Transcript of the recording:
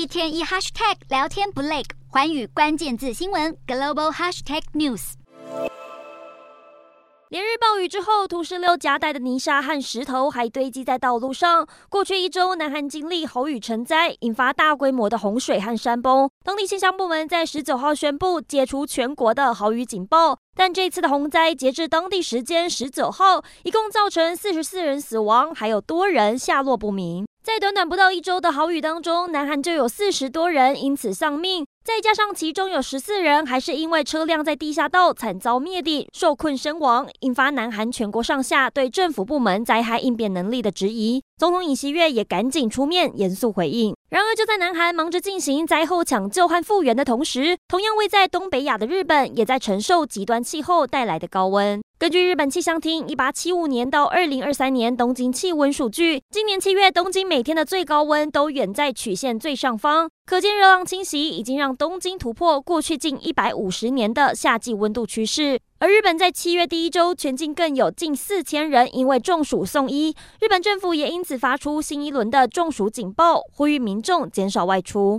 一天一 hashtag 聊天不累，环宇关键字新闻 global hashtag news。连日暴雨之后，土石流夹带的泥沙和石头还堆积在道路上。过去一周，南韩经历豪雨成灾，引发大规模的洪水和山崩。当地气象部门在十九号宣布解除全国的豪雨警报。但这次的洪灾，截至当地时间十九号，一共造成四十四人死亡，还有多人下落不明。在短短不到一周的豪雨当中，南韩就有四十多人因此丧命。再加上其中有十四人还是因为车辆在地下道惨遭灭顶受困身亡，引发南韩全国上下对政府部门灾害应变能力的质疑。总统尹锡悦也赶紧出面严肃回应。然而，就在南韩忙着进行灾后抢救和复原的同时，同样位在东北亚的日本也在承受极端气候带来的高温。根据日本气象厅一八七五年到二零二三年东京气温数据，今年七月东京每天的最高温都远在曲线最上方。可见热浪侵袭已经让东京突破过去近一百五十年的夏季温度趋势，而日本在七月第一周全境更有近四千人因为中暑送医，日本政府也因此发出新一轮的中暑警报，呼吁民众减少外出。